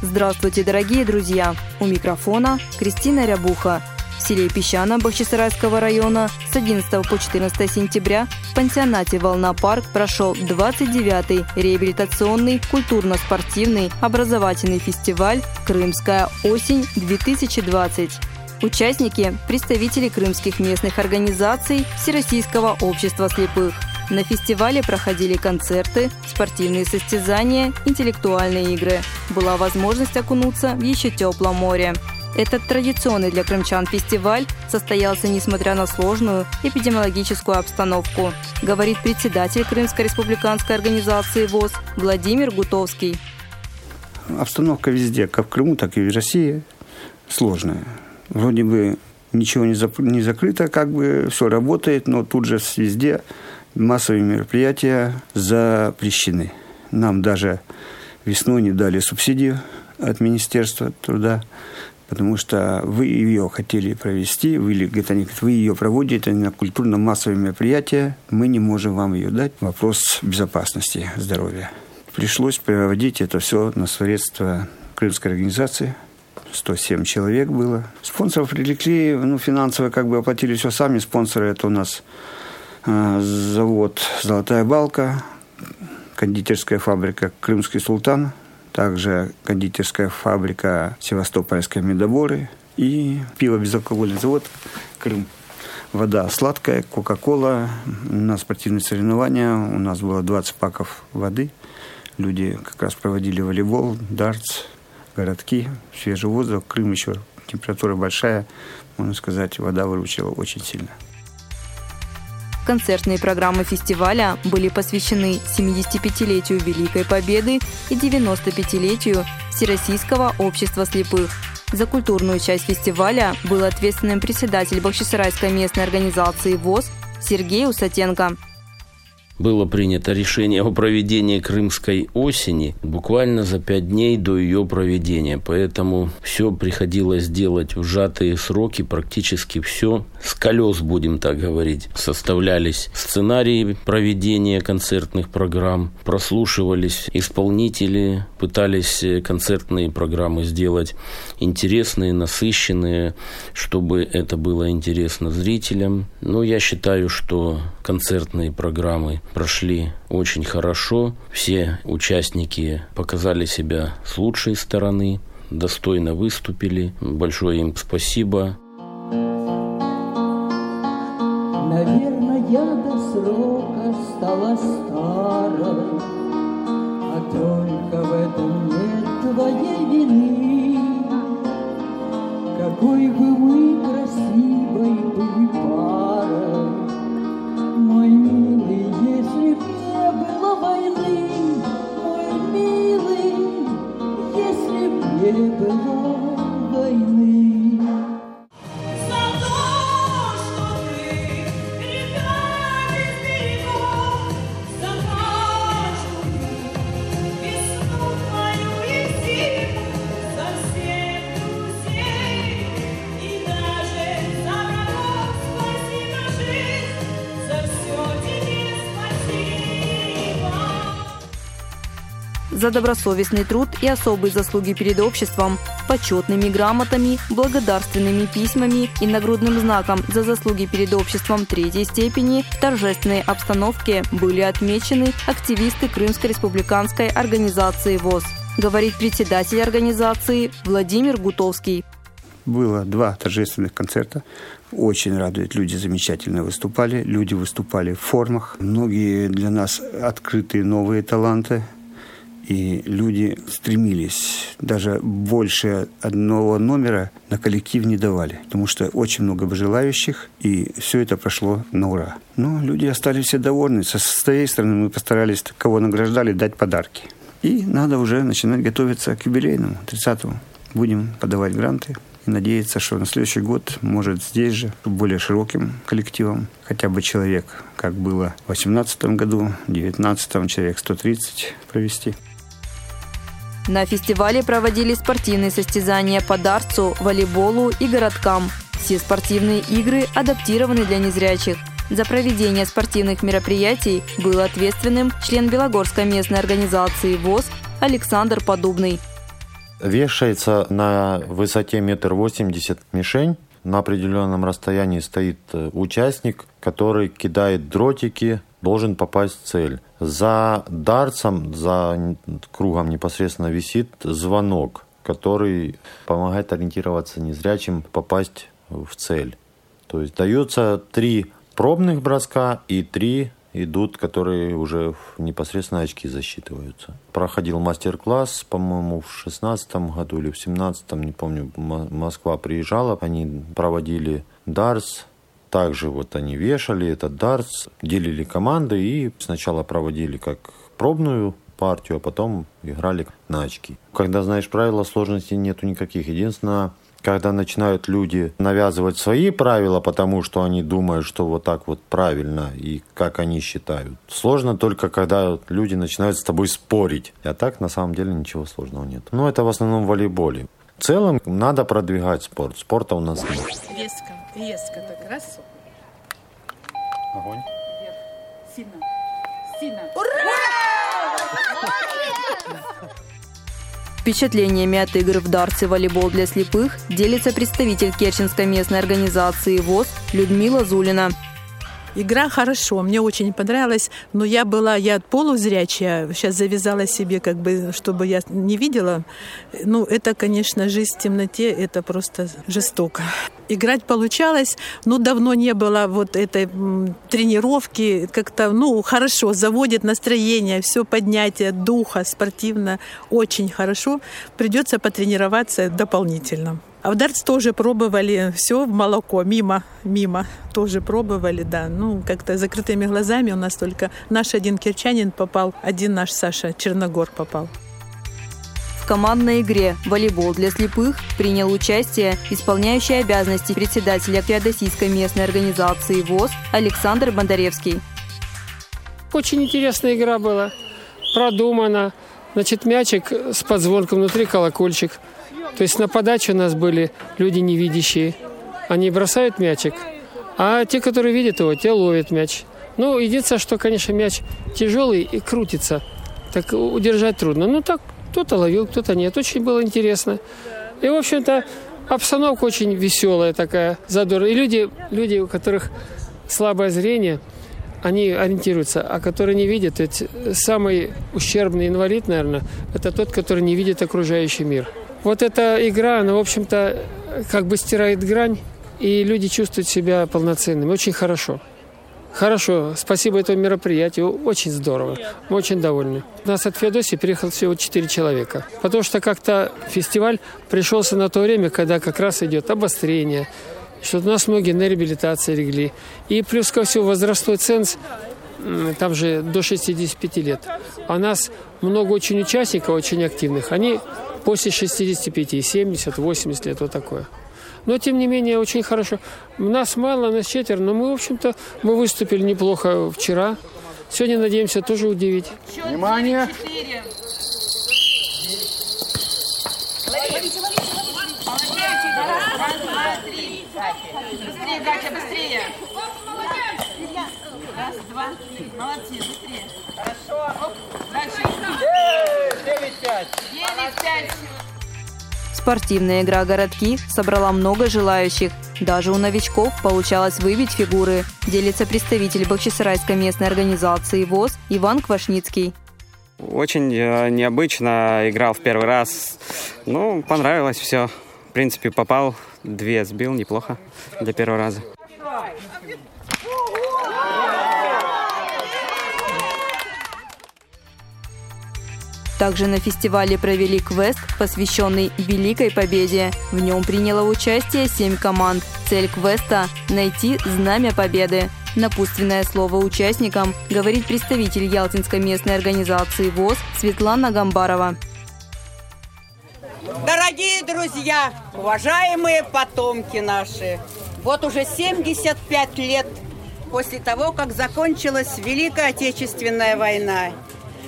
Здравствуйте, дорогие друзья! У микрофона Кристина Рябуха. В селе Песчано Бахчисарайского района с 11 по 14 сентября в пансионате «Волна Парк» прошел 29-й реабилитационный культурно-спортивный образовательный фестиваль «Крымская осень-2020». Участники – представители крымских местных организаций Всероссийского общества слепых. На фестивале проходили концерты, спортивные состязания, интеллектуальные игры. Была возможность окунуться в еще теплом море. Этот традиционный для крымчан фестиваль состоялся несмотря на сложную эпидемиологическую обстановку, говорит председатель Крымской республиканской организации ВОЗ Владимир Гутовский. Обстановка везде, как в Крыму, так и в России, сложная. Вроде бы ничего не, зап- не закрыто, как бы все работает, но тут же везде массовые мероприятия запрещены. Нам даже весной не дали субсидию от Министерства труда, потому что вы ее хотели провести, вы, говорит, они вы ее проводите на культурно-массовые мероприятия, мы не можем вам ее дать. Вопрос безопасности здоровья. Пришлось проводить это все на средства Крымской организации – 107 человек было. Спонсоров привлекли, ну, финансово как бы оплатили все сами. Спонсоры это у нас завод «Золотая балка», кондитерская фабрика «Крымский султан», также кондитерская фабрика «Севастопольская медоборы» и пиво безалкогольный завод «Крым». Вода сладкая, кока-кола. На спортивные соревнования у нас было 20 паков воды. Люди как раз проводили волейбол, дартс, городки, свежий воздух. Крым еще температура большая, можно сказать, вода выручила очень сильно. Концертные программы фестиваля были посвящены 75-летию Великой Победы и 95-летию Всероссийского общества слепых. За культурную часть фестиваля был ответственным председатель Бахчисарайской местной организации ВОЗ Сергей Усатенко – было принято решение о проведении Крымской осени буквально за пять дней до ее проведения. Поэтому все приходилось делать в сжатые сроки, практически все с колес, будем так говорить. Составлялись сценарии проведения концертных программ, прослушивались исполнители, пытались концертные программы сделать интересные, насыщенные, чтобы это было интересно зрителям. Но я считаю, что концертные программы прошли очень хорошо. Все участники показали себя с лучшей стороны, достойно выступили. Большое им спасибо. Наверное, я до срока стала старой, А только в этом нет твоей вины. Какой бы мы за добросовестный труд и особые заслуги перед обществом, почетными грамотами, благодарственными письмами и нагрудным знаком за заслуги перед обществом третьей степени в торжественной обстановке были отмечены активисты Крымской республиканской организации ВОЗ, говорит председатель организации Владимир Гутовский. Было два торжественных концерта. Очень радует. Люди замечательно выступали. Люди выступали в формах. Многие для нас открытые новые таланты. И люди стремились. Даже больше одного номера на коллектив не давали, потому что очень много желающих, и все это прошло на ура. Но люди остались все довольны. Со своей стороны мы постарались, кого награждали, дать подарки. И надо уже начинать готовиться к юбилейному, 30-му. Будем подавать гранты и надеяться, что на следующий год, может, здесь же, более широким коллективом, хотя бы человек, как было в 2018 году, в 2019 человек 130 провести. На фестивале проводили спортивные состязания по дартсу, волейболу и городкам. Все спортивные игры адаптированы для незрячих. За проведение спортивных мероприятий был ответственным член Белогорской местной организации ВОЗ Александр Подубный. Вешается на высоте метр восемьдесят мишень. На определенном расстоянии стоит э, участник, который кидает дротики, должен попасть в цель. За дартсом, за кругом непосредственно висит звонок, который помогает ориентироваться незрячим попасть в цель. То есть дается три пробных броска и три идут, которые уже непосредственно очки засчитываются. Проходил мастер-класс, по-моему, в шестнадцатом году или в семнадцатом, не помню, Москва приезжала, они проводили дарс, также вот они вешали этот дартс, делили команды и сначала проводили как пробную партию, а потом играли на очки. Когда знаешь правила, сложностей нету никаких. Единственное, когда начинают люди навязывать свои правила, потому что они думают, что вот так вот правильно и как они считают. Сложно только, когда люди начинают с тобой спорить. А так, на самом деле, ничего сложного нет. Но это в основном в волейболе. В целом, надо продвигать спорт. Спорта у нас нет. Резко, резко так раз. Огонь. Сильно. Сильно. Впечатлениями от игр в дартс и волейбол для слепых делится представитель Керченской местной организации ВОЗ Людмила Зулина. Игра хорошо, мне очень понравилась, но я была, я полузрячая, сейчас завязала себе, как бы, чтобы я не видела. Ну, это, конечно, жизнь в темноте, это просто жестоко. Играть получалось, но давно не было вот этой тренировки, как-то, ну, хорошо, заводит настроение, все поднятие духа спортивно, очень хорошо. Придется потренироваться дополнительно. А в дартс тоже пробовали все в молоко, мимо, мимо тоже пробовали, да. Ну, как-то закрытыми глазами у нас только наш один кирчанин попал, один наш Саша Черногор попал. В командной игре «Волейбол для слепых» принял участие исполняющий обязанности председателя Феодосийской местной организации ВОЗ Александр Бондаревский. Очень интересная игра была, продумана. Значит, мячик с подзвонком, внутри колокольчик. То есть на подаче у нас были люди невидящие. Они бросают мячик, а те, которые видят его, те ловят мяч. Ну, единственное, что, конечно, мяч тяжелый и крутится. Так удержать трудно. Ну, так кто-то ловил, кто-то нет. Очень было интересно. И, в общем-то, обстановка очень веселая такая, задорная. И люди, люди, у которых слабое зрение, они ориентируются, а которые не видят, ведь самый ущербный инвалид, наверное, это тот, который не видит окружающий мир. Вот эта игра, она, в общем-то, как бы стирает грань, и люди чувствуют себя полноценными. Очень хорошо. Хорошо, спасибо этому мероприятию, очень здорово, мы очень довольны. У нас от Феодосии приехало всего 4 человека, потому что как-то фестиваль пришелся на то время, когда как раз идет обострение, что у нас многие на реабилитации легли. И плюс ко всему возрастной ценз, там же до 65 лет. А у нас много очень участников, очень активных. Они после 65, 70, 80 лет, вот такое. Но, тем не менее, очень хорошо. Нас мало, нас четверо, но мы, в общем-то, мы выступили неплохо вчера. Сегодня, надеемся, тоже удивить. Внимание! Молодцы, быстрее. Хорошо. Дальше. Пять. Девять, пять. Спортивная игра «Городки» собрала много желающих. Даже у новичков получалось выбить фигуры, делится представитель Бахчисарайской местной организации ВОЗ Иван Квашницкий. Очень э, необычно, играл в первый раз. Ну, понравилось все. В принципе, попал, две сбил, неплохо для первого раза. Также на фестивале провели квест, посвященный Великой Победе. В нем приняло участие семь команд. Цель квеста – найти Знамя Победы. Напутственное слово участникам говорит представитель Ялтинской местной организации ВОЗ Светлана Гамбарова. Дорогие друзья, уважаемые потомки наши, вот уже 75 лет после того, как закончилась Великая Отечественная война.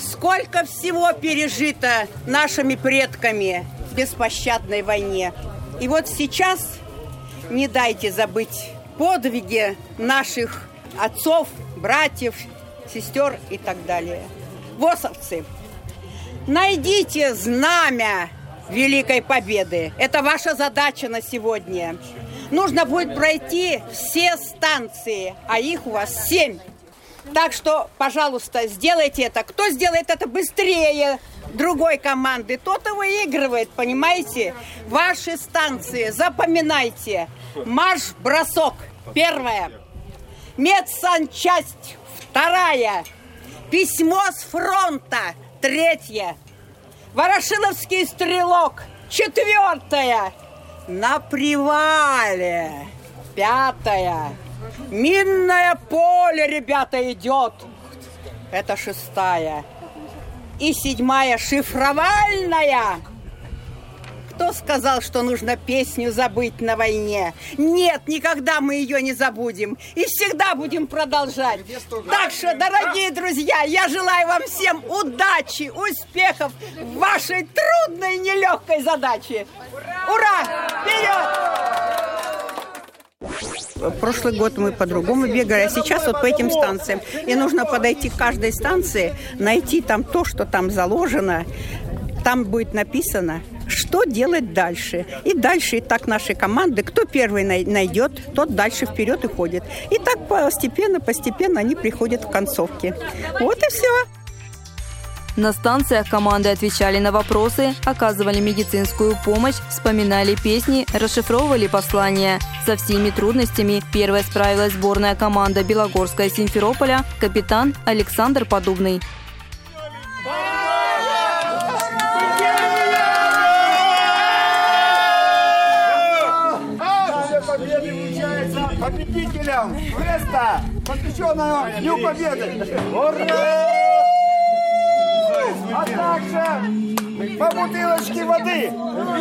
Сколько всего пережито нашими предками в беспощадной войне. И вот сейчас не дайте забыть подвиги наших отцов, братьев, сестер и так далее. Восовцы, найдите знамя Великой Победы. Это ваша задача на сегодня. Нужно будет пройти все станции, а их у вас семь. Так что, пожалуйста, сделайте это. Кто сделает это быстрее другой команды, тот и выигрывает, понимаете? Ваши станции, запоминайте. Марш-бросок, первая. Медсанчасть, вторая. Письмо с фронта, третья. Ворошиловский стрелок, четвертая. На привале, пятая. Минное поле, ребята, идет. Это шестая. И седьмая шифровальная. Кто сказал, что нужно песню забыть на войне? Нет, никогда мы ее не забудем. И всегда будем продолжать. Так что, дорогие друзья, я желаю вам всем удачи, успехов в вашей трудной, нелегкой задаче. Ура! Вперед! Прошлый год мы по-другому бегали, а сейчас вот по этим станциям. И нужно подойти к каждой станции, найти там то, что там заложено. Там будет написано, что делать дальше. И дальше и так наши команды, кто первый найдет, тот дальше вперед и ходит. И так постепенно, постепенно они приходят в концовке. Вот и все. На станциях команды отвечали на вопросы, оказывали медицинскую помощь, вспоминали песни, расшифровывали послания. Со всеми трудностями первой справилась сборная команда Белогорская Симферополя, капитан Александр Подубный. победителям квеста, посвященного Дню Победы. Ура! А также по бутылочке воды.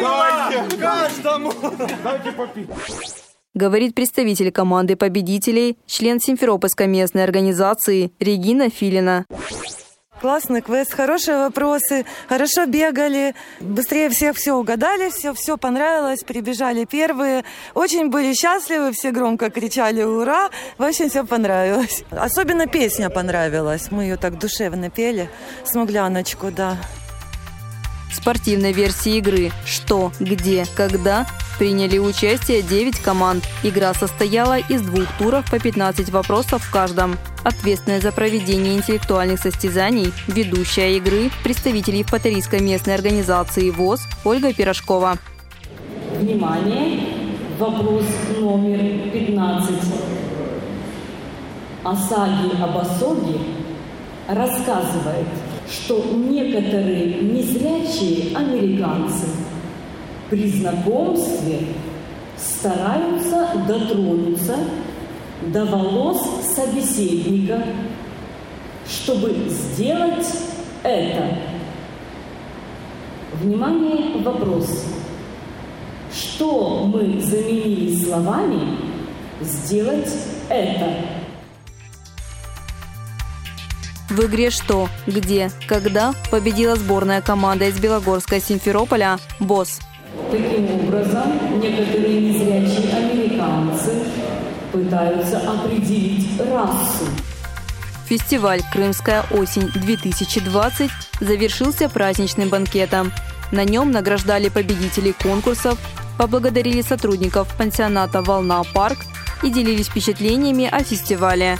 Дайте каждому. Дайте попить. Говорит представитель команды победителей, член Симферопольской местной организации Регина Филина. Классный квест, хорошие вопросы, хорошо бегали, быстрее всех все угадали, все, все понравилось, прибежали первые. Очень были счастливы, все громко кричали «Ура!» В общем, все понравилось. Особенно песня понравилась, мы ее так душевно пели, «Смугляночку», да. Спортивной версии игры «Что?», «Где?», «Когда?» приняли участие 9 команд. Игра состояла из двух туров по 15 вопросов в каждом. Ответственная за проведение интеллектуальных состязаний, ведущая игры, представитель Евпаторийской местной организации ВОЗ Ольга Пирожкова. Внимание! Вопрос номер 15. Асаги Абасоги рассказывает, что некоторые незрячие американцы при знакомстве стараются дотронуться до волос собеседника, чтобы сделать это. Внимание, вопрос. Что мы заменили словами «сделать это»? В игре «Что?», «Где?», «Когда?» победила сборная команда из Белогорска Симферополя «Босс». Таким образом, некоторые незрячие американцы пытаются определить расу. Фестиваль «Крымская осень-2020» завершился праздничным банкетом. На нем награждали победителей конкурсов, поблагодарили сотрудников пансионата «Волна Парк» и делились впечатлениями о фестивале.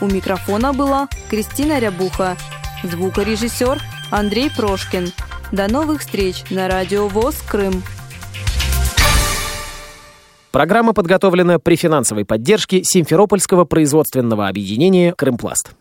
У микрофона была Кристина Рябуха, звукорежиссер Андрей Прошкин. До новых встреч на Радио ВОЗ Крым. Программа подготовлена при финансовой поддержке Симферопольского производственного объединения «Крымпласт».